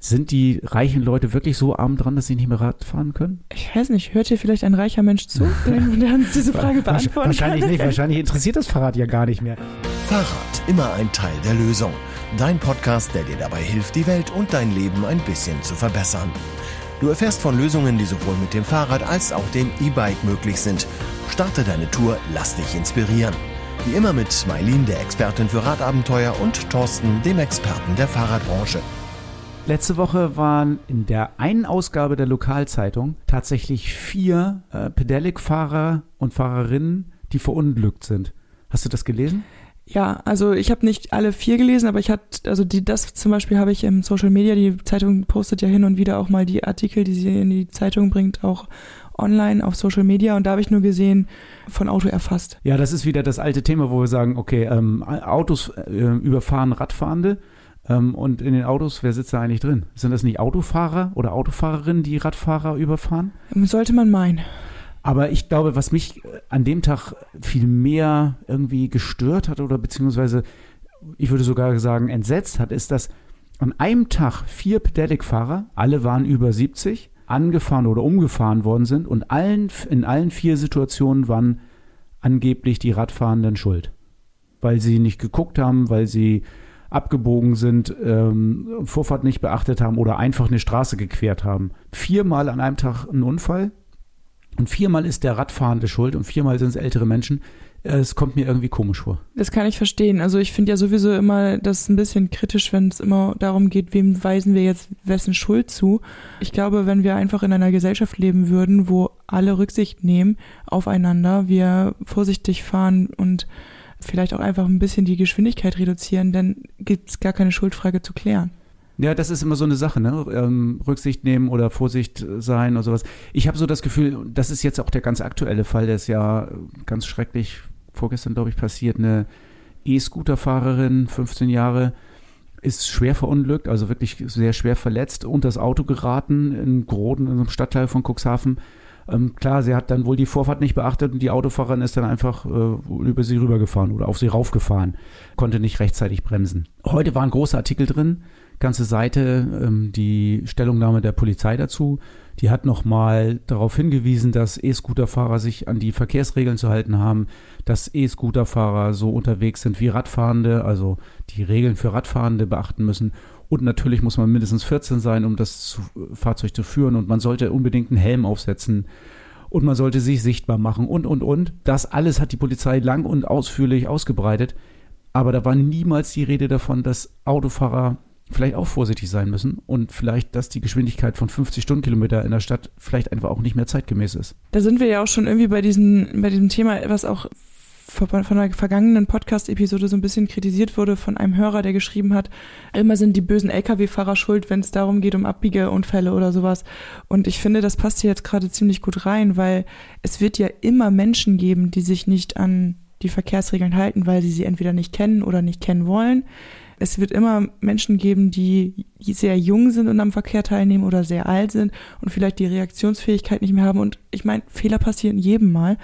Sind die reichen Leute wirklich so arm dran, dass sie nicht mehr Rad fahren können? Ich weiß nicht, hört hier vielleicht ein reicher Mensch zu, der, uns diese Frage beantworten Wahrscheinlich kann? nicht, wahrscheinlich interessiert das Fahrrad ja gar nicht mehr. Fahrrad, immer ein Teil der Lösung. Dein Podcast, der dir dabei hilft, die Welt und dein Leben ein bisschen zu verbessern. Du erfährst von Lösungen, die sowohl mit dem Fahrrad als auch dem E-Bike möglich sind. Starte deine Tour, lass dich inspirieren. Wie immer mit Mailin, der Expertin für Radabenteuer, und Thorsten, dem Experten der Fahrradbranche. Letzte Woche waren in der einen Ausgabe der Lokalzeitung tatsächlich vier äh, Pedelec-Fahrer und Fahrerinnen, die verunglückt sind. Hast du das gelesen? Ja, also ich habe nicht alle vier gelesen, aber ich hatte, also die, das zum Beispiel habe ich im Social Media, die Zeitung postet ja hin und wieder auch mal die Artikel, die sie in die Zeitung bringt, auch online auf Social Media und da habe ich nur gesehen, von Auto erfasst. Ja, das ist wieder das alte Thema, wo wir sagen, okay, ähm, Autos äh, überfahren Radfahrende und in den Autos, wer sitzt da eigentlich drin? Sind das nicht Autofahrer oder Autofahrerinnen, die Radfahrer überfahren? Sollte man meinen. Aber ich glaube, was mich äh, an dem Tag viel mehr irgendwie gestört hat oder beziehungsweise, ich würde sogar sagen, entsetzt hat, ist, dass an einem Tag vier Pedelec-Fahrer, alle waren über 70, angefahren oder umgefahren worden sind und allen, in allen vier Situationen waren angeblich die Radfahrenden schuld. Weil sie nicht geguckt haben, weil sie abgebogen sind, ähm, Vorfahrt nicht beachtet haben oder einfach eine Straße gequert haben. Viermal an einem Tag ein Unfall und viermal ist der Radfahrende schuld und viermal sind es ältere Menschen. Es kommt mir irgendwie komisch vor. Das kann ich verstehen. Also ich finde ja sowieso immer das ein bisschen kritisch, wenn es immer darum geht, wem weisen wir jetzt wessen Schuld zu. Ich glaube, wenn wir einfach in einer Gesellschaft leben würden, wo alle Rücksicht nehmen aufeinander, wir vorsichtig fahren und vielleicht auch einfach ein bisschen die Geschwindigkeit reduzieren, dann gibt es gar keine Schuldfrage zu klären. Ja, das ist immer so eine Sache, ne? Ähm, Rücksicht nehmen oder Vorsicht sein oder sowas. Ich habe so das Gefühl, das ist jetzt auch der ganz aktuelle Fall, der ist ja ganz schrecklich vorgestern, glaube ich, passiert. Eine E-Scooter-Fahrerin, 15 Jahre, ist schwer verunglückt, also wirklich sehr schwer verletzt, unter das Auto geraten in Groden, in einem Stadtteil von Cuxhaven. Ähm, klar, sie hat dann wohl die Vorfahrt nicht beachtet und die Autofahrerin ist dann einfach äh, über sie rübergefahren oder auf sie raufgefahren, konnte nicht rechtzeitig bremsen. Heute war ein großer Artikel drin, ganze Seite, ähm, die Stellungnahme der Polizei dazu. Die hat nochmal darauf hingewiesen, dass E-Scooter-Fahrer sich an die Verkehrsregeln zu halten haben, dass E-Scooter-Fahrer so unterwegs sind wie Radfahrende, also die Regeln für Radfahrende beachten müssen. Und natürlich muss man mindestens 14 sein, um das zu, Fahrzeug zu führen. Und man sollte unbedingt einen Helm aufsetzen. Und man sollte sich sichtbar machen und, und, und. Das alles hat die Polizei lang und ausführlich ausgebreitet. Aber da war niemals die Rede davon, dass Autofahrer vielleicht auch vorsichtig sein müssen und vielleicht, dass die Geschwindigkeit von 50 Stundenkilometer in der Stadt vielleicht einfach auch nicht mehr zeitgemäß ist. Da sind wir ja auch schon irgendwie bei, diesen, bei diesem Thema, was auch von der vergangenen Podcast-Episode so ein bisschen kritisiert wurde von einem Hörer, der geschrieben hat, immer sind die bösen Lkw-Fahrer schuld, wenn es darum geht, um Abbiegeunfälle oder sowas. Und ich finde, das passt hier jetzt gerade ziemlich gut rein, weil es wird ja immer Menschen geben, die sich nicht an die Verkehrsregeln halten, weil sie sie entweder nicht kennen oder nicht kennen wollen es wird immer Menschen geben, die sehr jung sind und am Verkehr teilnehmen oder sehr alt sind und vielleicht die Reaktionsfähigkeit nicht mehr haben. Und ich meine, Fehler passieren jedem Mal.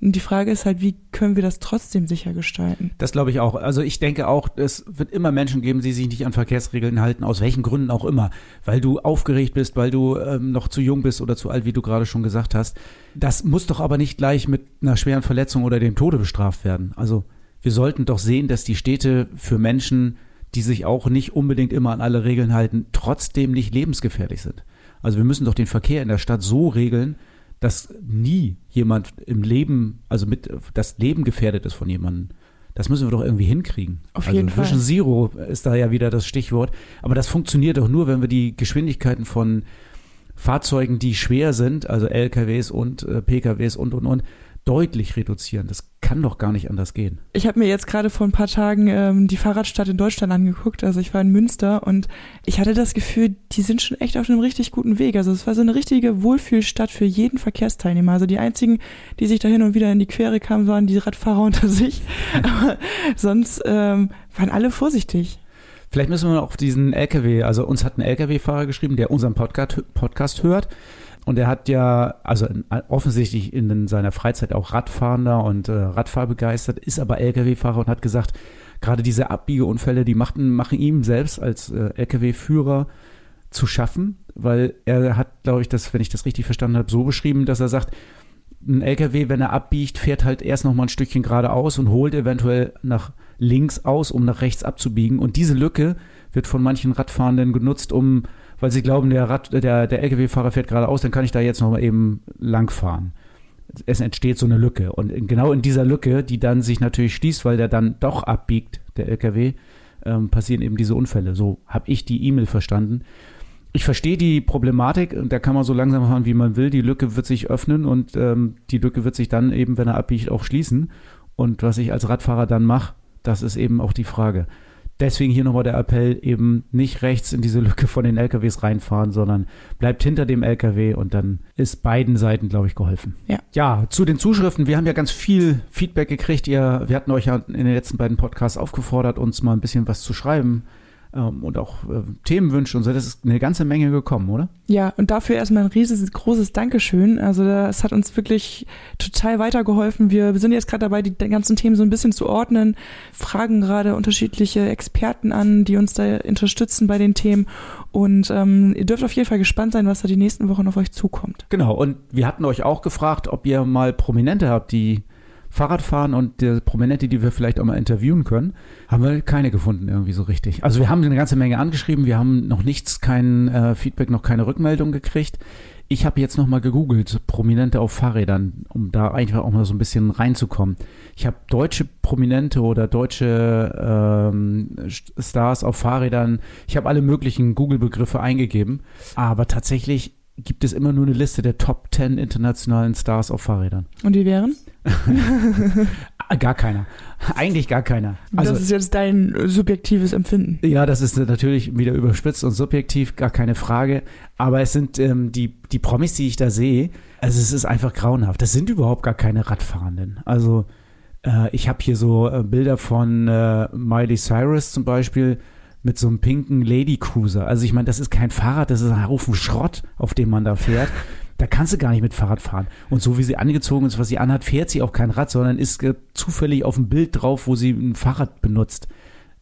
Und die Frage ist halt, wie können wir das trotzdem sicher gestalten? Das glaube ich auch. Also ich denke auch, es wird immer Menschen geben, die sich nicht an Verkehrsregeln halten, aus welchen Gründen auch immer. Weil du aufgeregt bist, weil du ähm, noch zu jung bist oder zu alt, wie du gerade schon gesagt hast. Das muss doch aber nicht gleich mit einer schweren Verletzung oder dem Tode bestraft werden. Also wir sollten doch sehen, dass die Städte für Menschen die sich auch nicht unbedingt immer an alle Regeln halten, trotzdem nicht lebensgefährlich sind. Also wir müssen doch den Verkehr in der Stadt so regeln, dass nie jemand im Leben, also mit das Leben gefährdet ist von jemandem. Das müssen wir doch irgendwie hinkriegen. Auf also jeden Fall. Vision Zero ist da ja wieder das Stichwort. Aber das funktioniert doch nur, wenn wir die Geschwindigkeiten von Fahrzeugen, die schwer sind, also LKWs und äh, PKWs und und und, deutlich reduzieren. Das kann doch gar nicht anders gehen. Ich habe mir jetzt gerade vor ein paar Tagen ähm, die Fahrradstadt in Deutschland angeguckt. Also ich war in Münster und ich hatte das Gefühl, die sind schon echt auf einem richtig guten Weg. Also es war so eine richtige Wohlfühlstadt für jeden Verkehrsteilnehmer. Also die einzigen, die sich da hin und wieder in die Quere kamen, waren die Radfahrer unter sich. Aber sonst ähm, waren alle vorsichtig. Vielleicht müssen wir auf diesen LKW, also uns hat ein LKW-Fahrer geschrieben, der unseren Podcast, Podcast hört und er hat ja, also offensichtlich in seiner Freizeit auch Radfahrender und äh, Radfahrbegeistert, ist aber Lkw-Fahrer und hat gesagt, gerade diese Abbiegeunfälle, die machen, machen ihm selbst als äh, Lkw-Führer zu schaffen, weil er hat, glaube ich, das, wenn ich das richtig verstanden habe, so beschrieben, dass er sagt, ein LKW, wenn er abbiegt, fährt halt erst noch mal ein Stückchen geradeaus und holt eventuell nach links aus, um nach rechts abzubiegen. Und diese Lücke wird von manchen Radfahrenden genutzt, um, weil sie glauben, der, Rad, der, der LKW-Fahrer fährt geradeaus, dann kann ich da jetzt noch eben lang fahren. Es entsteht so eine Lücke. Und genau in dieser Lücke, die dann sich natürlich schließt, weil der dann doch abbiegt, der LKW, ähm, passieren eben diese Unfälle. So habe ich die E-Mail verstanden ich verstehe die Problematik und da kann man so langsam fahren, wie man will. Die Lücke wird sich öffnen und ähm, die Lücke wird sich dann eben, wenn er abbiegt, auch schließen. Und was ich als Radfahrer dann mache, das ist eben auch die Frage. Deswegen hier nochmal der Appell, eben nicht rechts in diese Lücke von den LKWs reinfahren, sondern bleibt hinter dem LKW und dann ist beiden Seiten, glaube ich, geholfen. Ja. Ja, zu den Zuschriften. Wir haben ja ganz viel Feedback gekriegt. Ihr, wir hatten euch ja in den letzten beiden Podcasts aufgefordert, uns mal ein bisschen was zu schreiben ähm, und auch äh, Themenwünsche und so. Das ist eine ganze Menge gekommen, oder? Ja, und dafür erstmal ein riesiges, großes Dankeschön. Also das hat uns wirklich total weitergeholfen. Wir sind jetzt gerade dabei, die ganzen Themen so ein bisschen zu ordnen, fragen gerade unterschiedliche Experten an, die uns da unterstützen bei den Themen. Und ähm, ihr dürft auf jeden Fall gespannt sein, was da die nächsten Wochen auf euch zukommt. Genau, und wir hatten euch auch gefragt, ob ihr mal Prominente habt, die Fahrrad fahren und der Prominente, die wir vielleicht auch mal interviewen können, haben wir keine gefunden irgendwie so richtig. Also wir haben eine ganze Menge angeschrieben, wir haben noch nichts, kein äh, Feedback, noch keine Rückmeldung gekriegt. Ich habe jetzt noch mal gegoogelt, Prominente auf Fahrrädern, um da einfach auch mal so ein bisschen reinzukommen. Ich habe deutsche Prominente oder deutsche ähm, Stars auf Fahrrädern. Ich habe alle möglichen Google-Begriffe eingegeben, aber tatsächlich gibt es immer nur eine Liste der Top 10 internationalen Stars auf Fahrrädern. Und die wären? gar keiner. Eigentlich gar keiner. Also, das ist jetzt dein subjektives Empfinden. Ja, das ist natürlich wieder überspitzt und subjektiv, gar keine Frage. Aber es sind ähm, die, die Promis, die ich da sehe, also es ist einfach grauenhaft. Das sind überhaupt gar keine Radfahrenden. Also äh, ich habe hier so äh, Bilder von äh, Miley Cyrus zum Beispiel mit so einem pinken Lady Cruiser. Also ich meine, das ist kein Fahrrad, das ist ein Haufen Schrott, auf dem man da fährt. Da kannst du gar nicht mit Fahrrad fahren. Und so wie sie angezogen ist, was sie anhat, fährt sie auch kein Rad, sondern ist zufällig auf dem Bild drauf, wo sie ein Fahrrad benutzt.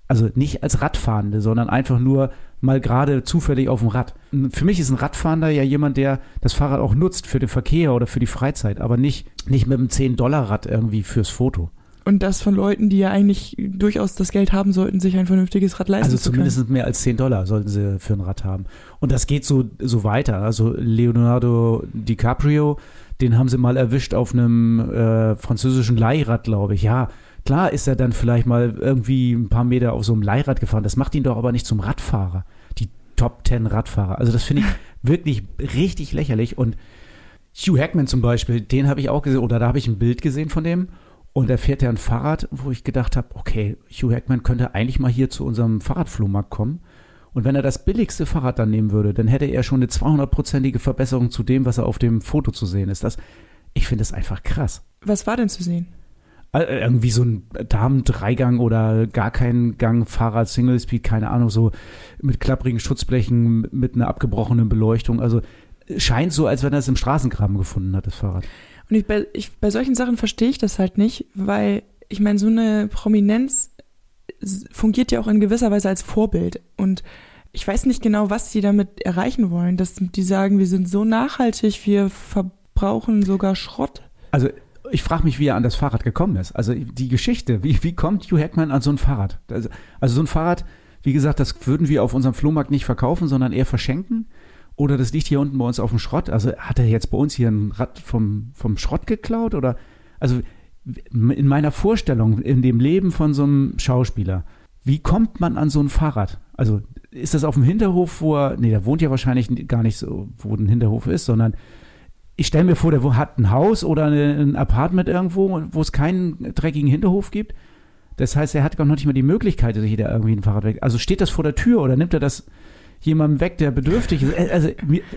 Also nicht als Radfahrende, sondern einfach nur mal gerade zufällig auf dem Rad. Für mich ist ein Radfahrender ja jemand, der das Fahrrad auch nutzt für den Verkehr oder für die Freizeit, aber nicht, nicht mit einem 10-Dollar-Rad irgendwie fürs Foto. Und das von Leuten, die ja eigentlich durchaus das Geld haben sollten, sich ein vernünftiges Rad leisten also zu können. Also zumindest mehr als 10 Dollar sollten sie für ein Rad haben. Und das geht so, so weiter. Also Leonardo DiCaprio, den haben sie mal erwischt auf einem äh, französischen Leihrad, glaube ich. Ja, klar ist er dann vielleicht mal irgendwie ein paar Meter auf so einem Leihrad gefahren. Das macht ihn doch aber nicht zum Radfahrer. Die Top 10 Radfahrer. Also das finde ich wirklich richtig lächerlich. Und Hugh Hackman zum Beispiel, den habe ich auch gesehen, oder da habe ich ein Bild gesehen von dem. Und er fährt ja ein Fahrrad, wo ich gedacht habe, okay, Hugh Hackman könnte eigentlich mal hier zu unserem Fahrradflohmarkt kommen. Und wenn er das billigste Fahrrad dann nehmen würde, dann hätte er schon eine 200-prozentige Verbesserung zu dem, was er auf dem Foto zu sehen ist. Das, ich finde das einfach krass. Was war denn zu sehen? Äh, irgendwie so ein Damen-Dreigang oder gar kein Gang, Fahrrad, Single Speed, keine Ahnung, so mit klapprigen Schutzblechen, mit einer abgebrochenen Beleuchtung. Also scheint so, als wenn er es im Straßengraben gefunden hat, das Fahrrad. Und ich, bei, ich, bei solchen Sachen verstehe ich das halt nicht, weil ich meine, so eine Prominenz fungiert ja auch in gewisser Weise als Vorbild. Und ich weiß nicht genau, was die damit erreichen wollen, dass die sagen, wir sind so nachhaltig, wir verbrauchen sogar Schrott. Also ich frage mich, wie er an das Fahrrad gekommen ist. Also die Geschichte, wie, wie kommt Hugh Hackman an so ein Fahrrad? Also, also so ein Fahrrad, wie gesagt, das würden wir auf unserem Flohmarkt nicht verkaufen, sondern eher verschenken. Oder das liegt hier unten bei uns auf dem Schrott. Also hat er jetzt bei uns hier ein Rad vom, vom Schrott geklaut? Oder also in meiner Vorstellung, in dem Leben von so einem Schauspieler, wie kommt man an so ein Fahrrad? Also ist das auf dem Hinterhof, wo er, nee, der wohnt ja wahrscheinlich gar nicht so, wo ein Hinterhof ist, sondern ich stelle mir vor, der hat ein Haus oder ein Apartment irgendwo, wo es keinen dreckigen Hinterhof gibt. Das heißt, er hat gar noch nicht mal die Möglichkeit, sich da irgendwie ein Fahrrad weg. Also steht das vor der Tür oder nimmt er das jemandem weg, der bedürftig ist. Also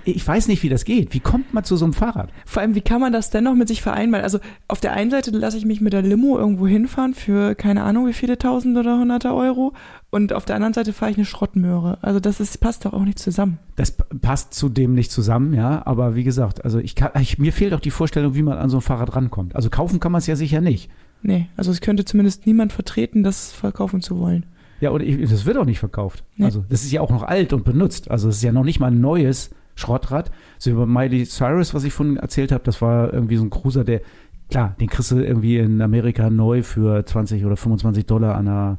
ich weiß nicht, wie das geht. Wie kommt man zu so einem Fahrrad? Vor allem, wie kann man das dennoch mit sich vereinbaren? Also auf der einen Seite lasse ich mich mit der Limo irgendwo hinfahren für keine Ahnung wie viele Tausend oder Hunderte Euro und auf der anderen Seite fahre ich eine Schrottmöhre. Also das ist, passt doch auch nicht zusammen. Das passt zudem nicht zusammen, ja. Aber wie gesagt, also ich kann, ich, mir fehlt auch die Vorstellung, wie man an so ein Fahrrad rankommt. Also kaufen kann man es ja sicher nicht. Nee, also es könnte zumindest niemand vertreten, das verkaufen zu wollen. Ja, und ich, das wird auch nicht verkauft. Nee. Also, das ist ja auch noch alt und benutzt. Also, es ist ja noch nicht mal ein neues Schrottrad. So über Miley Cyrus, was ich vorhin erzählt habe, das war irgendwie so ein Cruiser, der, klar, den kriegst du irgendwie in Amerika neu für 20 oder 25 Dollar an einer,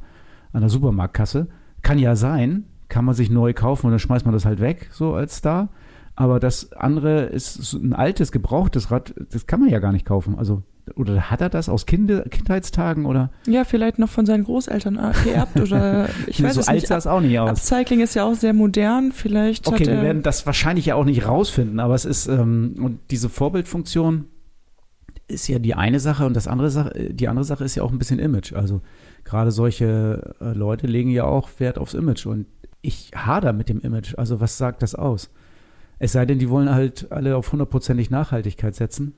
an der Supermarktkasse. Kann ja sein, kann man sich neu kaufen und dann schmeißt man das halt weg, so als Star. Aber das andere ist ein altes, gebrauchtes Rad, das kann man ja gar nicht kaufen. Also, oder hat er das aus Kinder, Kindheitstagen oder? Ja, vielleicht noch von seinen Großeltern geerbt oder ich weiß so es alt nicht. sah es auch nicht aus. Upcycling ist ja auch sehr modern. Vielleicht Okay, wir werden das wahrscheinlich ja auch nicht rausfinden, aber es ist, ähm, und diese Vorbildfunktion ist ja die eine Sache und das andere Sache, die andere Sache ist ja auch ein bisschen Image. Also gerade solche äh, Leute legen ja auch Wert aufs Image und ich hader mit dem Image. Also was sagt das aus? Es sei denn, die wollen halt alle auf hundertprozentig Nachhaltigkeit setzen.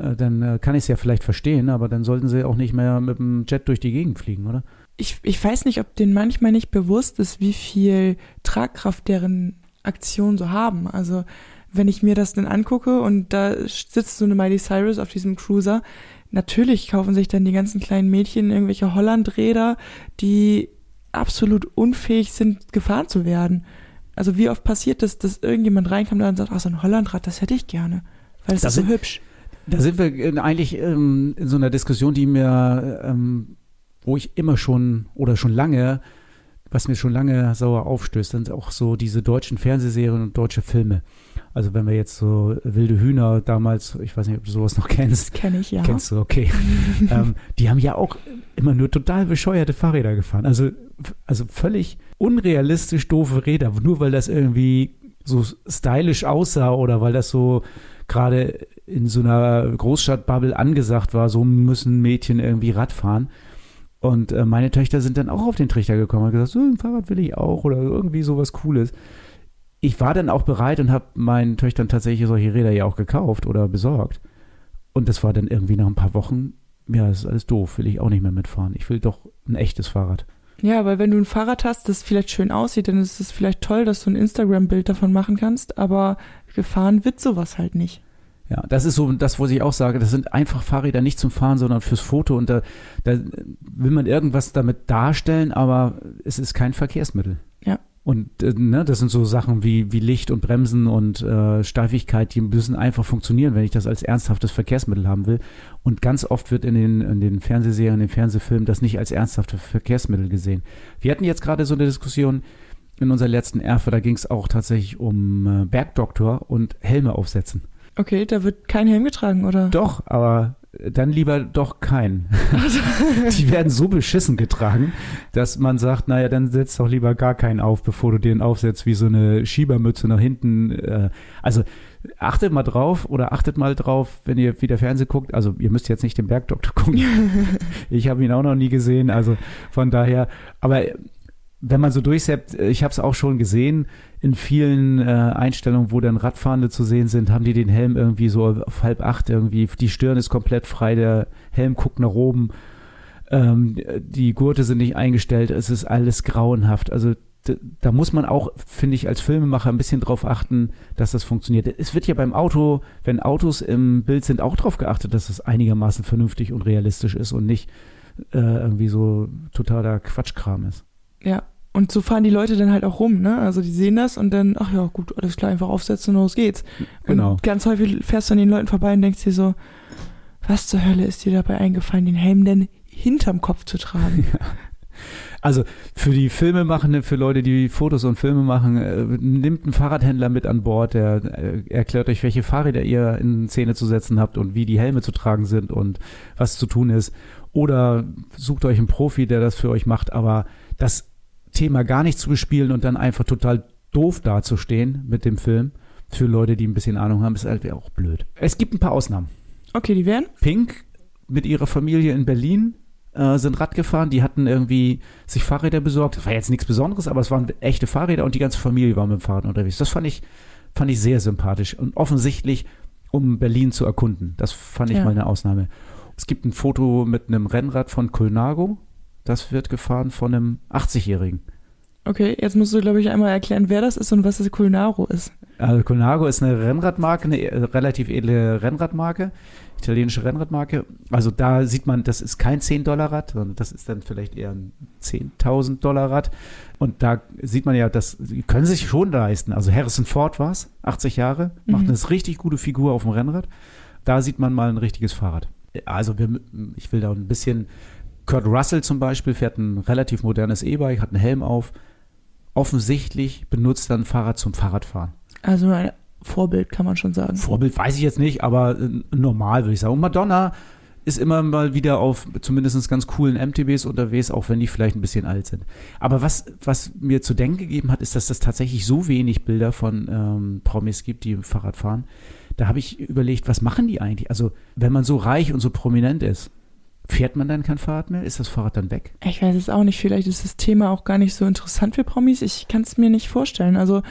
Äh, dann äh, kann ich es ja vielleicht verstehen, aber dann sollten sie auch nicht mehr mit dem Jet durch die Gegend fliegen, oder? ich, ich weiß nicht, ob denen manchmal nicht bewusst ist, wie viel Tragkraft deren Aktionen so haben. Also wenn ich mir das dann angucke und da sitzt so eine Miley Cyrus auf diesem Cruiser, natürlich kaufen sich dann die ganzen kleinen Mädchen irgendwelche Hollandräder, die absolut unfähig sind, gefahren zu werden. Also wie oft passiert das, dass irgendjemand reinkommt und sagt, ach, so ein Hollandrad, das hätte ich gerne. Weil es Das ist so hübsch. Da sind wir eigentlich ähm, in so einer Diskussion, die mir, ähm, wo ich immer schon oder schon lange, was mir schon lange sauer aufstößt, sind auch so diese deutschen Fernsehserien und deutsche Filme. Also wenn wir jetzt so wilde Hühner damals, ich weiß nicht, ob du sowas noch kennst, Kenne ich, ja. Kennst du, okay. ähm, die haben ja auch immer nur total bescheuerte Fahrräder gefahren. Also, also völlig unrealistisch doofe Räder, nur weil das irgendwie so stylisch aussah oder weil das so gerade in so einer Großstadtbubble angesagt war, so müssen Mädchen irgendwie Rad fahren. Und äh, meine Töchter sind dann auch auf den Trichter gekommen und gesagt, so ein Fahrrad will ich auch oder irgendwie sowas Cooles. Ich war dann auch bereit und habe meinen Töchtern tatsächlich solche Räder ja auch gekauft oder besorgt. Und das war dann irgendwie nach ein paar Wochen, ja, das ist alles doof, will ich auch nicht mehr mitfahren. Ich will doch ein echtes Fahrrad. Ja, weil wenn du ein Fahrrad hast, das vielleicht schön aussieht, dann ist es vielleicht toll, dass du ein Instagram-Bild davon machen kannst, aber gefahren wird sowas halt nicht. Ja, das ist so das, was ich auch sage. Das sind einfach Fahrräder nicht zum Fahren, sondern fürs Foto. Und da, da will man irgendwas damit darstellen, aber es ist kein Verkehrsmittel. Ja. Und äh, ne, das sind so Sachen wie, wie Licht und Bremsen und äh, Steifigkeit, die müssen einfach funktionieren, wenn ich das als ernsthaftes Verkehrsmittel haben will. Und ganz oft wird in den, in den Fernsehserien, in den Fernsehfilmen das nicht als ernsthaftes Verkehrsmittel gesehen. Wir hatten jetzt gerade so eine Diskussion in unserer letzten Erfe, da ging es auch tatsächlich um äh, Bergdoktor und Helme aufsetzen. Okay, da wird kein Helm getragen, oder? Doch, aber dann lieber doch keinen. die werden so beschissen getragen, dass man sagt, naja, dann setz doch lieber gar keinen auf, bevor du den aufsetzt wie so eine Schiebermütze nach hinten. Äh, Also achtet mal drauf oder achtet mal drauf, wenn ihr wieder Fernsehen guckt. Also ihr müsst jetzt nicht den Bergdoktor gucken. ich habe ihn auch noch nie gesehen. Also von daher, aber wenn man so durchseppt, ich habe es auch schon gesehen, in vielen äh, Einstellungen, wo dann Radfahrende zu sehen sind, haben die den Helm irgendwie so auf halb acht irgendwie, die Stirn ist komplett frei, der Helm guckt nach oben, ähm, die Gurte sind nicht eingestellt, es ist alles grauenhaft. Also da muss man auch, finde ich, als Filmemacher ein bisschen drauf achten, dass das funktioniert. Es wird ja beim Auto, wenn Autos im Bild sind, auch darauf geachtet, dass es einigermaßen vernünftig und realistisch ist und nicht äh, irgendwie so totaler Quatschkram ist. Ja. Und so fahren die Leute dann halt auch rum, ne? Also die sehen das und dann, ach ja, gut, alles klar, einfach aufsetzen und los geht's. Genau. Und ganz häufig fährst du an den Leuten vorbei und denkst dir so, was zur Hölle ist dir dabei eingefallen, den Helm denn hinterm Kopf zu tragen? Also für die Filmemachenden, für Leute, die Fotos und Filme machen, äh, nimmt einen Fahrradhändler mit an Bord, der äh, erklärt euch, welche Fahrräder ihr in Szene zu setzen habt und wie die Helme zu tragen sind und was zu tun ist. Oder sucht euch einen Profi, der das für euch macht. Aber das Thema gar nicht zu bespielen und dann einfach total doof dazustehen mit dem Film, für Leute, die ein bisschen Ahnung haben, ist halt auch blöd. Es gibt ein paar Ausnahmen. Okay, die wären? Pink mit ihrer Familie in Berlin äh, sind Rad gefahren. Die hatten irgendwie sich Fahrräder besorgt. Das war jetzt nichts Besonderes, aber es waren echte Fahrräder und die ganze Familie war mit dem Fahrrad unterwegs. Das fand ich, fand ich sehr sympathisch und offensichtlich, um Berlin zu erkunden. Das fand ich Ja. mal eine Ausnahme. Es gibt ein Foto mit einem Rennrad von Colnago. Das wird gefahren von einem 80-Jährigen. Okay, jetzt musst du, glaube ich, einmal erklären, wer das ist und was das Culinaro ist. Also Colnago ist eine Rennradmarke, eine äh, relativ edle Rennradmarke, italienische Rennradmarke. Also da sieht man, das ist kein 10-Dollar-Rad, sondern das ist dann vielleicht eher ein 10.000 Dollar-Rad. Und da sieht man ja, das können sich schon leisten. Also Harrison Ford war es, 80 Jahre, macht Mhm. eine richtig gute Figur auf dem Rennrad. Da sieht man mal ein richtiges Fahrrad. Also wir, ich will da ein bisschen, Kurt Russell zum Beispiel fährt ein relativ modernes E-Bike, hat einen Helm auf. Offensichtlich benutzt er ein Fahrrad zum Fahrradfahren. Also ein Vorbild, kann man schon sagen. Vorbild weiß ich jetzt nicht, aber äh, normal würde ich sagen. Und Madonna ist immer mal wieder auf zumindest ganz coolen MTBs unterwegs, auch wenn die vielleicht ein bisschen alt sind. Aber was, was mir zu denken gegeben hat, ist, dass das tatsächlich so wenig Bilder von ähm, Promis gibt, die Fahrrad fahren. Da habe ich überlegt, was machen die eigentlich? Also, wenn man so reich und so prominent ist, fährt man dann kein Fahrrad mehr? Ist das Fahrrad dann weg? Ich weiß es auch nicht. Vielleicht ist das Thema auch gar nicht so interessant für Promis. Ich kann es mir nicht vorstellen. Also,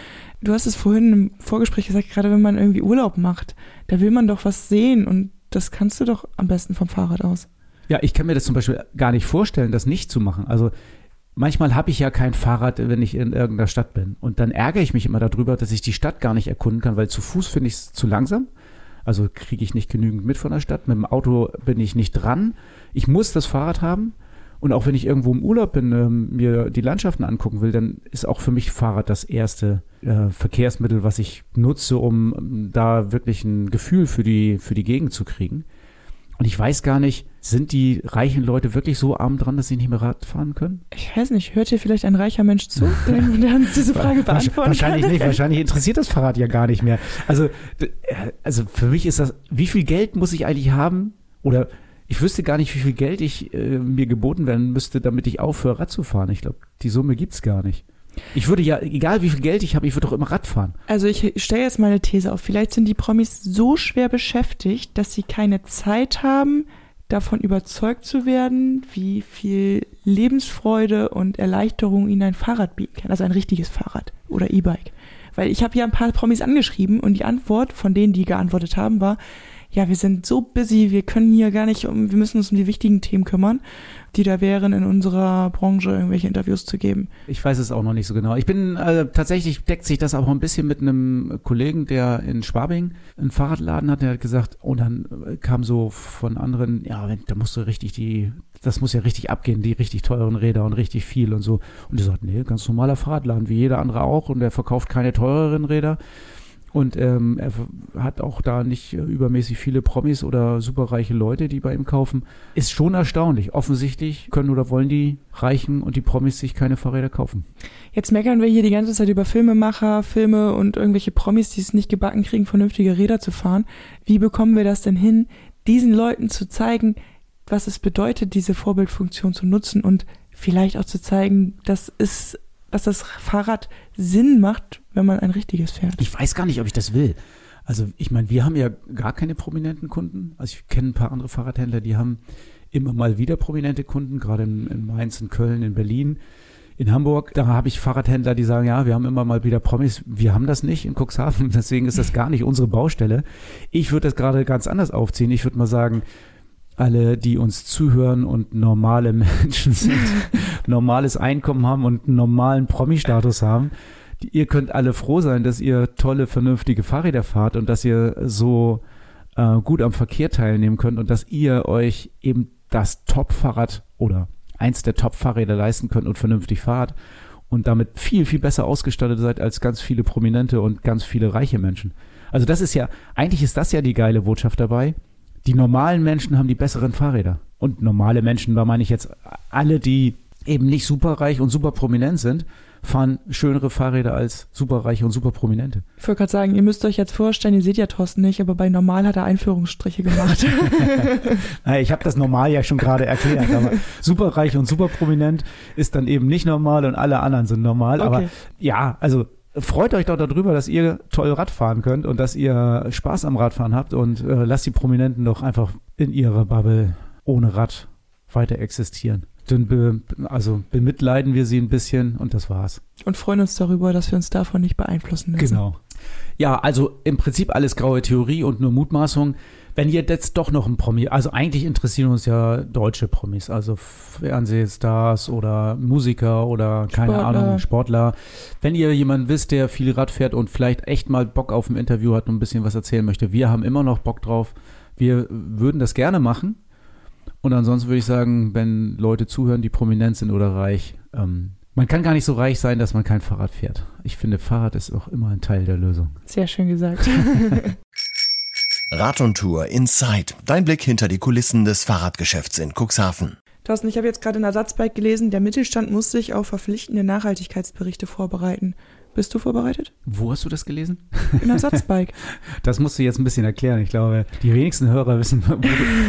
du hast es vorhin im Vorgespräch gesagt, gerade wenn man irgendwie Urlaub macht, da will man doch was sehen und das kannst du doch am besten vom Fahrrad aus. Ja, ich kann mir das zum Beispiel gar nicht vorstellen, das nicht zu machen. Also manchmal habe ich ja kein Fahrrad, wenn ich in irgendeiner Stadt bin. Und dann ärgere ich mich immer darüber, dass ich die Stadt gar nicht erkunden kann, weil zu Fuß finde ich es zu langsam. Also kriege ich nicht genügend mit von der Stadt. Mit dem Auto bin ich nicht dran. Ich muss das Fahrrad haben. Und auch wenn ich irgendwo im Urlaub bin, ähm, mir die Landschaften angucken will, dann ist auch für mich Fahrrad das erste äh, Verkehrsmittel, was ich nutze, um ähm, da wirklich ein Gefühl für die, für die Gegend zu kriegen. Und ich weiß gar nicht, sind die reichen Leute wirklich so arm dran, dass sie nicht mehr Rad fahren können? Ich weiß nicht, hört hier vielleicht ein reicher Mensch zu, der, uns diese Frage beantworten Wahrscheinlich kann? nicht. Wahrscheinlich interessiert das Fahrrad ja gar nicht mehr. Also, äh, also für mich ist das, wie viel Geld muss ich eigentlich haben? Oder ich wüsste gar nicht, wie viel Geld ich äh, mir geboten werden müsste, damit ich aufhöre, Rad zu fahren. Ich glaube, die Summe gibt's gar nicht. Ich würde ja, egal wie viel Geld ich habe, ich würde doch immer Rad fahren. Also ich stelle jetzt mal eine These auf. Vielleicht sind die Promis so schwer beschäftigt, dass sie keine Zeit haben, davon überzeugt zu werden, wie viel Lebensfreude und Erleichterung ihnen ein Fahrrad bieten kann. Also ein richtiges Fahrrad oder E-Bike. Weil ich habe ja ein paar Promis angeschrieben und die Antwort von denen, die geantwortet haben, war, ja, wir sind so busy, wir können hier gar nicht um, wir müssen uns um die wichtigen Themen kümmern, die da wären, in unserer Branche irgendwelche Interviews zu geben. Ich weiß es auch noch nicht so genau. Ich bin äh, tatsächlich deckt sich das auch ein bisschen mit einem Kollegen, der in Schwabing einen Fahrradladen hat. Der hat gesagt, und dann äh, kam so von anderen, ja, da musst du richtig die, das muss ja richtig abgehen, die richtig teuren Räder und richtig viel und so. Und der sagt, nee, ganz normaler Fahrradladen, wie jeder andere auch. Und der verkauft keine teureren Räder. Und ähm, er hat auch da nicht äh, übermäßig viele Promis oder superreiche Leute, die bei ihm kaufen. Ist schon erstaunlich. Offensichtlich können oder wollen die Reichen und die Promis sich keine Fahrräder kaufen. Jetzt meckern wir hier die ganze Zeit über Filmemacher, Filme und irgendwelche Promis, die es nicht gebacken kriegen, vernünftige Räder zu fahren. Wie bekommen wir das denn hin, diesen Leuten zu zeigen, was es bedeutet, diese Vorbildfunktion zu nutzen und vielleicht auch zu zeigen, dass es, dass das Fahrrad Sinn macht, wenn man ein richtiges fährt. Ich weiß gar nicht, ob ich das will. Also ich meine, wir haben ja gar keine prominenten Kunden. Also ich kenne ein paar andere Fahrradhändler, die haben immer mal wieder prominente Kunden, gerade in, in Mainz, in Köln, in Berlin, in Hamburg. Da habe ich Fahrradhändler, die sagen, ja, wir haben immer mal wieder Promis. Wir haben das nicht in Cuxhaven, deswegen ist das gar nicht unsere Baustelle. Ich würde das gerade ganz anders aufziehen. Ich würde mal sagen, alle, die uns zuhören und normale Menschen sind, normales Einkommen haben und einen normalen Promi-Status haben, ihr könnt alle froh sein, dass ihr tolle, vernünftige Fahrräder fahrt und dass ihr so äh, gut am Verkehr teilnehmen könnt und dass ihr euch eben das Top-Fahrrad oder eins der Top-Fahrräder leisten könnt und vernünftig fahrt und damit viel, viel besser ausgestattet seid als ganz viele Prominente und ganz viele reiche Menschen. Also das ist ja, eigentlich ist das ja die geile Botschaft dabei. Die normalen Menschen haben die besseren Fahrräder. Und normale Menschen, da meine ich jetzt alle, die eben nicht superreich und super prominent sind, fahren schönere Fahrräder als superreiche und super prominente. Ich wollte gerade sagen, ihr müsst euch jetzt vorstellen, ihr seht ja Thorsten nicht, aber bei Normal hat er Einführungsstriche gemacht. Ich habe das normal ja schon gerade erklärt, aber superreich und super prominent ist dann eben nicht normal und alle anderen sind normal. Aber Okay. ja, also freut euch doch darüber, dass ihr toll Rad fahren könnt und dass ihr Spaß am Radfahren habt und äh, lasst die Prominenten doch einfach in ihrer Bubble ohne Rad weiter existieren. Dann be, also bemitleiden wir sie ein bisschen und das war's. und freuen uns darüber, dass wir uns davon nicht beeinflussen lassen. Genau. Ja, also im Prinzip alles graue Theorie und nur Mutmaßung. Wenn ihr jetzt doch noch ein Promi, also eigentlich interessieren uns ja deutsche Promis, also Fernsehstars oder Musiker oder keine Sportler. Ahnung, Sportler. Wenn ihr jemanden wisst, der viel Rad fährt und vielleicht echt mal Bock auf ein Interview hat und ein bisschen was erzählen möchte, wir haben immer noch Bock drauf. Wir würden das gerne machen. Und ansonsten würde ich sagen, wenn Leute zuhören, die prominent sind oder reich, ähm, man kann gar nicht so reich sein, dass man kein Fahrrad fährt. Ich finde, Fahrrad ist auch immer ein Teil der Lösung. Sehr schön gesagt. Rad und Tour Inside. Dein Blick hinter die Kulissen des Fahrradgeschäfts in Cuxhaven. Thorsten, ich habe jetzt gerade in Ersatzbike gelesen, der Mittelstand muss sich auf verpflichtende Nachhaltigkeitsberichte vorbereiten. Bist du vorbereitet? Wo hast du das gelesen? In Ersatzbike. Das musst du jetzt ein bisschen erklären. Ich glaube, die wenigsten Hörer wissen, du,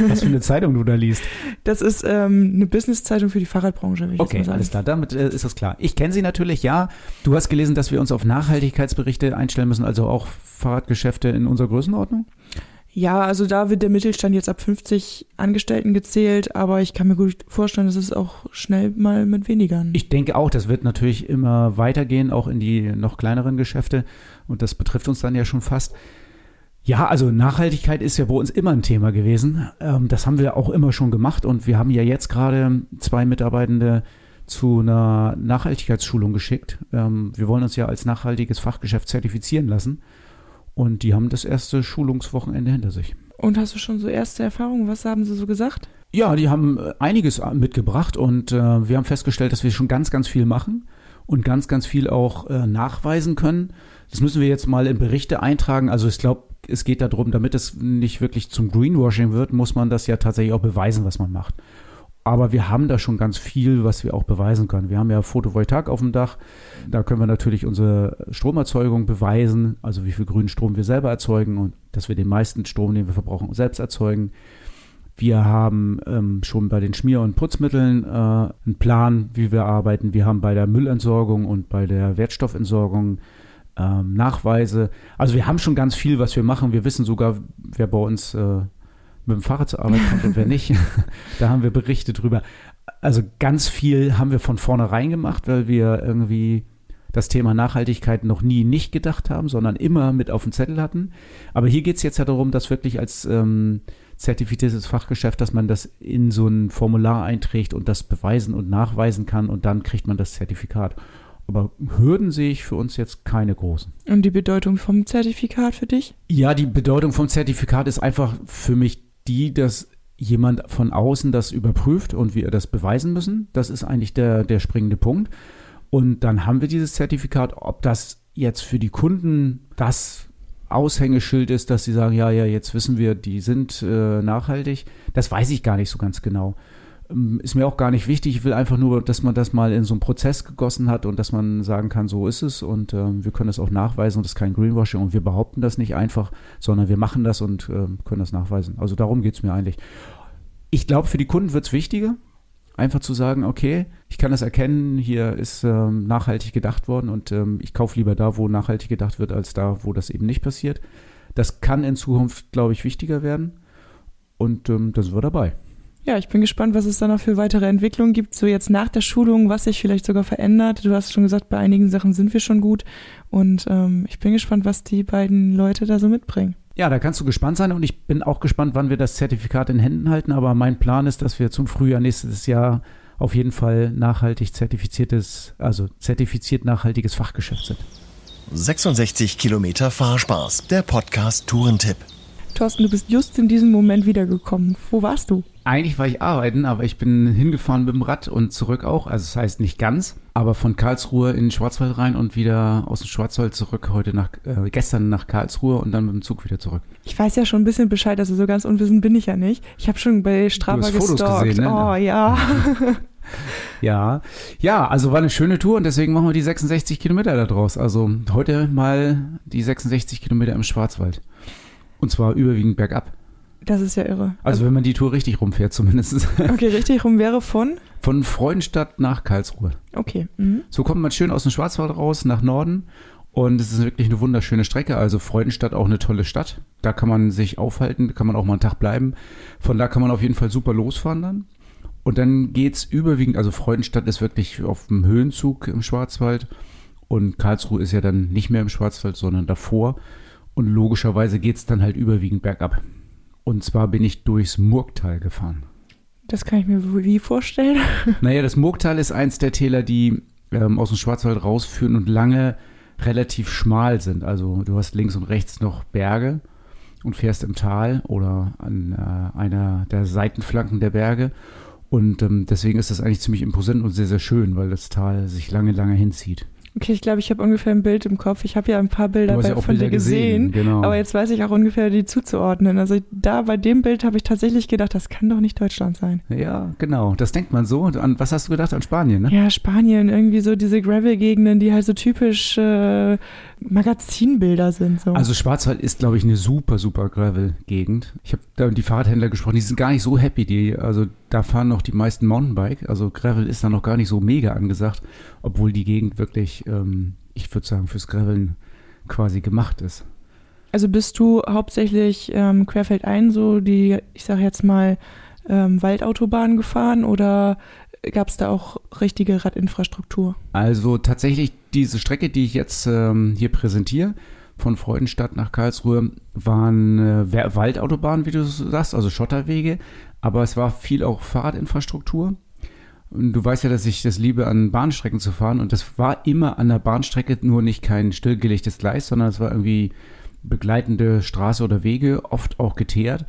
was für eine Zeitung du da liest. Das ist ähm, eine Businesszeitung für die Fahrradbranche, Okay, alles klar, damit äh, ist das klar. Ich kenne sie natürlich, ja. Du hast gelesen, dass wir uns auf Nachhaltigkeitsberichte einstellen müssen, also auch Fahrradgeschäfte in unserer Größenordnung? Ja, also da wird der Mittelstand jetzt ab 50 Angestellten gezählt, aber ich kann mir gut vorstellen, dass es auch schnell mal mit weniger. Ich denke auch, das wird natürlich immer weitergehen, auch in die noch kleineren Geschäfte. Und das betrifft uns dann ja schon fast. Ja, also Nachhaltigkeit ist ja bei uns immer ein Thema gewesen. Ähm, das haben wir auch immer schon gemacht. Und wir haben ja jetzt gerade zwei Mitarbeitende zu einer Nachhaltigkeitsschulung geschickt. Ähm, wir wollen uns ja als nachhaltiges Fachgeschäft zertifizieren lassen. Und die haben das erste Schulungswochenende hinter sich. Und hast du schon so erste Erfahrungen? Was haben sie so gesagt? Ja, die haben äh, einiges mitgebracht und äh, wir haben festgestellt, dass wir schon ganz, ganz viel machen und ganz, ganz viel auch äh, nachweisen können. Das müssen wir jetzt mal in Berichte eintragen. Also ich glaube, es geht darum, damit es nicht wirklich zum Greenwashing wird, muss man das ja tatsächlich auch beweisen, was man macht. Aber wir haben da schon ganz viel, was wir auch beweisen können. Wir haben ja Photovoltaik auf dem Dach. Da können wir natürlich unsere Stromerzeugung beweisen, also wie viel grünen Strom wir selber erzeugen und dass wir den meisten Strom, den wir verbrauchen, selbst erzeugen. Wir haben ähm, schon bei den Schmier- und Putzmitteln äh, einen Plan, wie wir arbeiten. Wir haben bei der Müllentsorgung und bei der Wertstoffentsorgung ähm, Nachweise. Also wir haben schon ganz viel, was wir machen. Wir wissen sogar, wer bei uns äh, mit dem Fahrrad zur Arbeit kommt und wer nicht. da haben wir Berichte drüber. Also ganz viel haben wir von vornherein gemacht, weil wir irgendwie das Thema Nachhaltigkeit noch nie nicht gedacht haben, sondern immer mit auf dem Zettel hatten. Aber hier geht es jetzt ja darum, dass wirklich als ähm, zertifiziertes Fachgeschäft, dass man das in so ein Formular einträgt und das beweisen und nachweisen kann und dann kriegt man das Zertifikat. Aber Hürden sehe ich für uns jetzt keine großen. Und die Bedeutung vom Zertifikat für dich? Ja, die Bedeutung vom Zertifikat ist einfach für mich die, dass jemand von außen das überprüft und wir das beweisen müssen. Das ist eigentlich der, der springende Punkt. Und dann haben wir dieses Zertifikat. Ob das jetzt für die Kunden das Aushängeschild ist, dass sie sagen, ja, ja, jetzt wissen wir, die sind äh, nachhaltig, das weiß ich gar nicht so ganz genau. Ähm, Ist mir auch gar nicht wichtig. Ich will einfach nur, dass man das mal in so einen Prozess gegossen hat und dass man sagen kann, so ist es und ähm, wir können das auch nachweisen und das ist kein Greenwashing und wir behaupten das nicht einfach, sondern wir machen das und ähm, können das nachweisen. Also darum geht es mir eigentlich. Ich glaube, für die Kunden wird es wichtiger, einfach zu sagen, okay, ich kann das erkennen, hier ist ähm, nachhaltig gedacht worden und ähm, ich kaufe lieber da, wo nachhaltig gedacht wird, als da, wo das eben nicht passiert. Das kann in Zukunft, glaube ich, wichtiger werden und ähm, da sind wir dabei. Ja, ich bin gespannt, was es da noch für weitere Entwicklungen gibt, so jetzt nach der Schulung, was sich vielleicht sogar verändert. Du hast schon gesagt, bei einigen Sachen sind wir schon gut und ähm, ich bin gespannt, was die beiden Leute da so mitbringen. Ja, da kannst du gespannt sein und ich bin auch gespannt, wann wir das Zertifikat in Händen halten. Aber mein Plan ist, dass wir zum Frühjahr nächstes Jahr auf jeden Fall nachhaltig zertifiziertes, also zertifiziert nachhaltiges Fachgeschäft sind. 66 Kilometer Fahrspaß, der Podcast Tourentipp. Thorsten, du bist just in diesem Moment wiedergekommen. Wo warst du? Eigentlich war ich arbeiten, aber ich bin hingefahren mit dem Rad und zurück auch. Also das heißt nicht ganz, aber von Karlsruhe in den Schwarzwald rein und wieder aus dem Schwarzwald zurück. Heute nach, äh, gestern nach Karlsruhe und dann mit dem Zug wieder zurück. Ich weiß ja schon ein bisschen Bescheid, also so ganz unwissend bin ich ja nicht. Ich habe schon bei Strava hast Fotos gestalkt. gesehen, ne? Oh ja. Ja, ja, also war eine schöne Tour und deswegen machen wir die 66 Kilometer da draus. Also heute mal die 66 Kilometer im Schwarzwald. Und zwar überwiegend bergab. Das ist ja irre. Also wenn man die Tour richtig rumfährt zumindest. Okay, richtig rum wäre von? Von Freudenstadt nach Karlsruhe. Okay. Mhm. So kommt man schön aus dem Schwarzwald raus nach Norden. Und es ist wirklich eine wunderschöne Strecke. Also Freudenstadt auch eine tolle Stadt. Da kann man sich aufhalten, da kann man auch mal einen Tag bleiben. Von da kann man auf jeden Fall super losfahren dann. Und dann geht's überwiegend, also Freudenstadt ist wirklich auf dem Höhenzug im Schwarzwald. Und Karlsruhe ist ja dann nicht mehr im Schwarzwald, sondern davor. Und logischerweise geht es dann halt überwiegend bergab. Und zwar bin ich durchs Murgtal gefahren. Das kann ich mir wie vorstellen. Naja, das Murgtal ist eins der Täler, die ähm, aus dem Schwarzwald rausführen und lange relativ schmal sind. Also du hast links und rechts noch Berge und fährst im Tal oder an äh, einer der Seitenflanken der Berge. Und ähm, deswegen ist das eigentlich ziemlich imposant und sehr, sehr schön, weil das Tal sich lange, lange hinzieht. Okay, ich glaube, ich habe ungefähr ein Bild im Kopf. Ich habe ja ein paar Bilder bei, ja von Bilder dir gesehen, gesehen, genau. aber jetzt weiß ich auch ungefähr, die zuzuordnen. Also da bei dem Bild habe ich tatsächlich gedacht, das kann doch nicht Deutschland sein. Ja, genau. Das denkt man so. Und an, was hast du gedacht? An Spanien, ne? Ja, Spanien, irgendwie so diese Gravel-Gegenden, die halt so typisch äh, Magazinbilder sind. So. Also Schwarzwald ist, glaube ich, eine super, super Gravel-Gegend. Ich habe da mit die Fahrradhändler gesprochen, die sind gar nicht so happy. Die, also da fahren noch die meisten Mountainbike. Also Gravel ist da noch gar nicht so mega angesagt, obwohl die Gegend wirklich, ähm, ich würde sagen, fürs Graveln quasi gemacht ist. Also bist du hauptsächlich ähm, querfeldein so die, ich sage jetzt mal, ähm, Waldautobahn gefahren oder gab es da auch richtige Radinfrastruktur? Also tatsächlich diese Strecke, die ich jetzt ähm, hier präsentiere, von Freudenstadt nach Karlsruhe, waren äh, Waldautobahnen, wie du sagst, also Schotterwege, aber es war viel auch Fahrradinfrastruktur. Und du weißt ja, dass ich das liebe, an Bahnstrecken zu fahren. Und das war immer an der Bahnstrecke, nur nicht kein stillgelegtes Gleis, sondern es war irgendwie begleitende Straße oder Wege, oft auch geteert.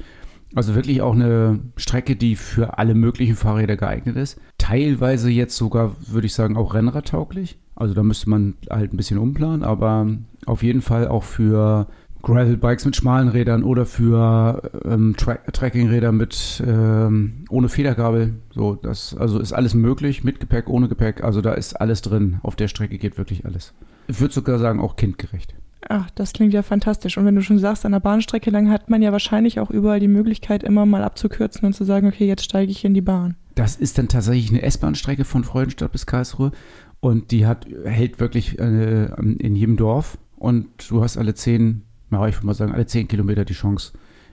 Also wirklich auch eine Strecke, die für alle möglichen Fahrräder geeignet ist. Teilweise jetzt sogar, würde ich sagen, auch rennradtauglich. Also da müsste man halt ein bisschen umplanen, aber auf jeden Fall auch für Gravel-Bikes mit schmalen Rädern oder für ähm, Trekkingräder mit ähm, ohne Federgabel. So, das also ist alles möglich, mit Gepäck, ohne Gepäck. Also da ist alles drin. Auf der Strecke geht wirklich alles. Ich würde sogar sagen, auch kindgerecht. Ach, das klingt ja fantastisch. Und wenn du schon sagst, an der Bahnstrecke lang hat man ja wahrscheinlich auch überall die Möglichkeit, immer mal abzukürzen und zu sagen, okay, jetzt steige ich in die Bahn. Das ist dann tatsächlich eine S-Bahn-Strecke von Freudenstadt bis Karlsruhe und die hat, hält wirklich äh, in jedem Dorf und du hast alle zehn, ja, ich würde mal sagen, alle zehn Kilometer die Chance,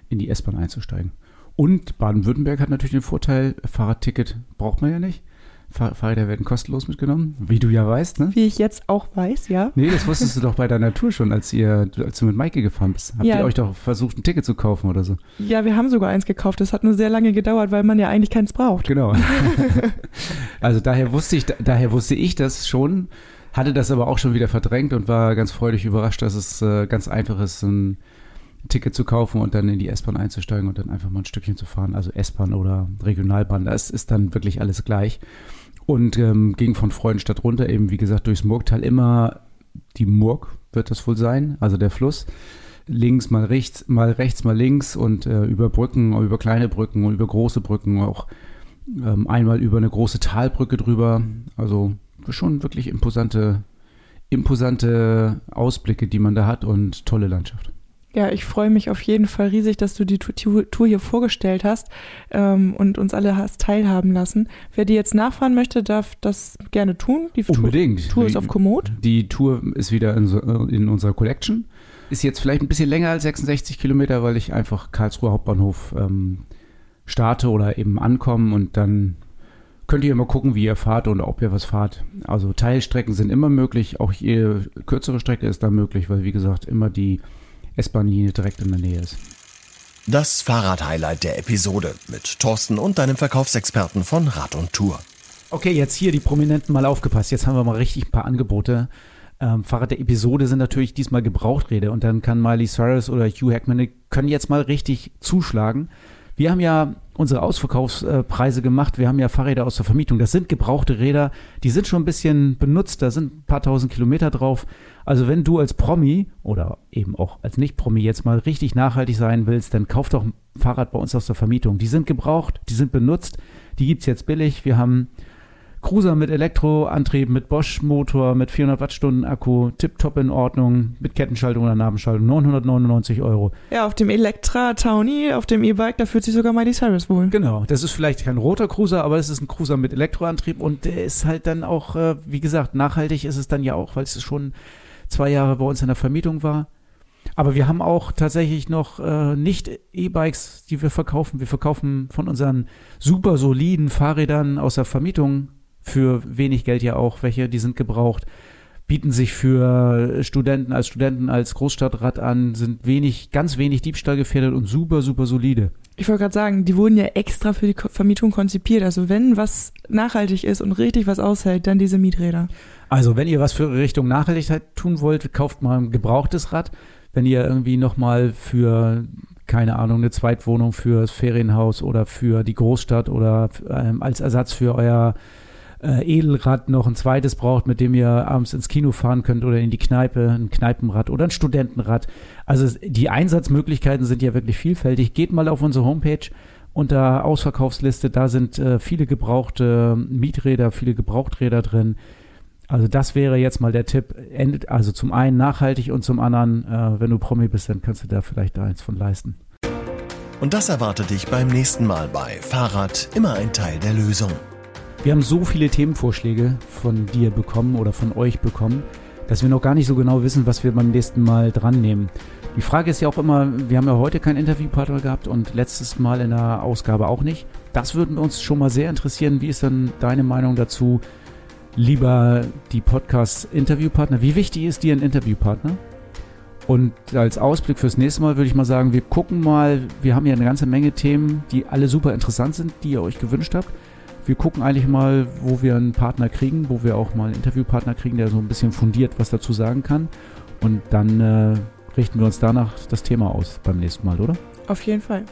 in die S-Bahn einzusteigen. Und Baden-Württemberg hat natürlich den Vorteil, Fahrradticket braucht man ja nicht. Fahr Fahrräder werden kostenlos mitgenommen, wie du ja weißt, ne? Wie ich jetzt auch weiß, ja. Nee, das wusstest du doch bei deiner Tour schon, als ihr, als du mit Maike gefahren bist. Habt Ja. ihr euch doch versucht, ein Ticket zu kaufen oder so? Ja, wir haben sogar eins gekauft. Das hat nur sehr lange gedauert, weil man ja eigentlich keins braucht. Genau. also daher wusste ich, daher wusste ich das schon, hatte das aber auch schon wieder verdrängt und war ganz freudig überrascht, dass es äh, ganz einfach ist, ein Ticket zu kaufen und dann in die S-Bahn einzusteigen und dann einfach mal ein Stückchen zu fahren. Also S-Bahn oder Regionalbahn, das ist dann wirklich alles gleich. Und ähm, ging von Freudenstadt runter, eben wie gesagt, durchs Murgtal immer die Murg wird das wohl sein, also der Fluss. Links mal rechts, mal rechts, mal links und äh, über Brücken, über kleine Brücken und über große Brücken, auch ähm, einmal über eine große Talbrücke drüber. Also schon wirklich imposante, imposante Ausblicke, die man da hat und tolle Landschaft. Ja, ich freue mich auf jeden Fall riesig, dass du die Tour hier vorgestellt hast ähm, und uns alle hast teilhaben lassen. Wer die jetzt nachfahren möchte, darf das gerne tun. Die Tour- Unbedingt. Tour ist auf Komoot. Die Tour ist wieder in, in unserer Collection. Ist jetzt vielleicht ein bisschen länger als 66 Kilometer, weil ich einfach Karlsruhe Hauptbahnhof ähm, starte oder eben ankomme und dann könnt ihr mal gucken, wie ihr fahrt und ob ihr was fahrt. Also Teilstrecken sind immer möglich, auch hier kürzere Strecke ist da möglich, weil wie gesagt immer die S-Bahn-Linie direkt in der Nähe ist. Das Fahrrad-Highlight der Episode mit Thorsten und deinem Verkaufsexperten von Rad und Tour. Okay, jetzt hier die Prominenten mal aufgepasst. Jetzt haben wir mal richtig ein paar Angebote. Ähm, Fahrrad der Episode sind natürlich diesmal Gebrauchträder und dann kann Miley Cyrus oder Hugh Hackman können jetzt mal richtig zuschlagen. Wir haben ja unsere Ausverkaufspreise gemacht. Wir haben ja Fahrräder aus der Vermietung. Das sind gebrauchte Räder. Die sind schon ein bisschen benutzt. Da sind ein paar tausend Kilometer drauf. Also wenn du als Promi oder eben auch als Nicht-Promi jetzt mal richtig nachhaltig sein willst, dann kauf doch ein Fahrrad bei uns aus der Vermietung. Die sind gebraucht, die sind benutzt. Die gibt's jetzt billig. Wir haben Cruiser mit Elektroantrieb, mit Bosch-Motor, mit 400 Wattstunden Akku, tipptopp in Ordnung, mit Kettenschaltung oder Nabenschaltung, 999 Euro. Ja, auf dem Elektra Townie, auf dem E-Bike, da fühlt sich sogar Miley Cyrus wohl. Genau, das ist vielleicht kein roter Cruiser, aber es ist ein Cruiser mit Elektroantrieb und der ist halt dann auch, äh, wie gesagt, nachhaltig ist es dann ja auch, weil es schon zwei Jahre bei uns in der Vermietung war. Aber wir haben auch tatsächlich noch äh, nicht E-Bikes, die wir verkaufen. Wir verkaufen von unseren super soliden Fahrrädern aus der Vermietung für wenig Geld ja auch welche, die sind gebraucht. bieten sich für Studenten als Studenten als Großstadtrad an, sind wenig, ganz wenig Diebstahlgefährdet und super, super solide. Ich wollte gerade sagen, die wurden ja extra für die Vermietung konzipiert. Also wenn was nachhaltig ist und richtig was aushält, dann diese Mieträder. Also wenn ihr was für Richtung Nachhaltigkeit tun wollt, kauft mal ein gebrauchtes Rad. Wenn ihr irgendwie nochmal für, keine Ahnung, eine Zweitwohnung fürs Ferienhaus oder für die Großstadt oder ähm, als Ersatz für euer äh, Edelrad noch ein zweites braucht, mit dem ihr abends ins Kino fahren könnt oder in die Kneipe, ein Kneipenrad oder ein Studentenrad. Also die Einsatzmöglichkeiten sind ja wirklich vielfältig. Geht mal auf unsere Homepage unter Ausverkaufsliste, da sind äh, viele gebrauchte Mieträder, viele Gebrauchträder drin. Also das wäre jetzt mal der Tipp. Also zum einen nachhaltig und zum anderen, äh, wenn du Promi bist, dann kannst du da vielleicht eins von leisten. Und das erwartet dich beim nächsten Mal bei Fahrrad immer ein Teil der Lösung. Wir haben so viele Themenvorschläge von dir bekommen oder von euch bekommen, dass wir noch gar nicht so genau wissen, was wir beim nächsten Mal dran nehmen. Die Frage ist ja auch immer, wir haben ja heute keinen Interviewpartner gehabt und letztes Mal in der Ausgabe auch nicht. Das würde uns schon mal sehr interessieren. Wie ist dann deine Meinung dazu? Lieber die Podcast-Interviewpartner. Wie wichtig ist dir ein Interviewpartner? Und als Ausblick fürs nächste Mal würde ich mal sagen, wir gucken mal, wir haben ja eine ganze Menge Themen, die alle super interessant sind, die ihr euch gewünscht habt wir gucken eigentlich mal, wo wir einen Partner kriegen, wo wir auch mal einen Interviewpartner kriegen, der so ein bisschen fundiert was dazu sagen kann. Und dann äh, richten wir uns danach das Thema aus beim nächsten Mal, oder? Auf jeden Fall.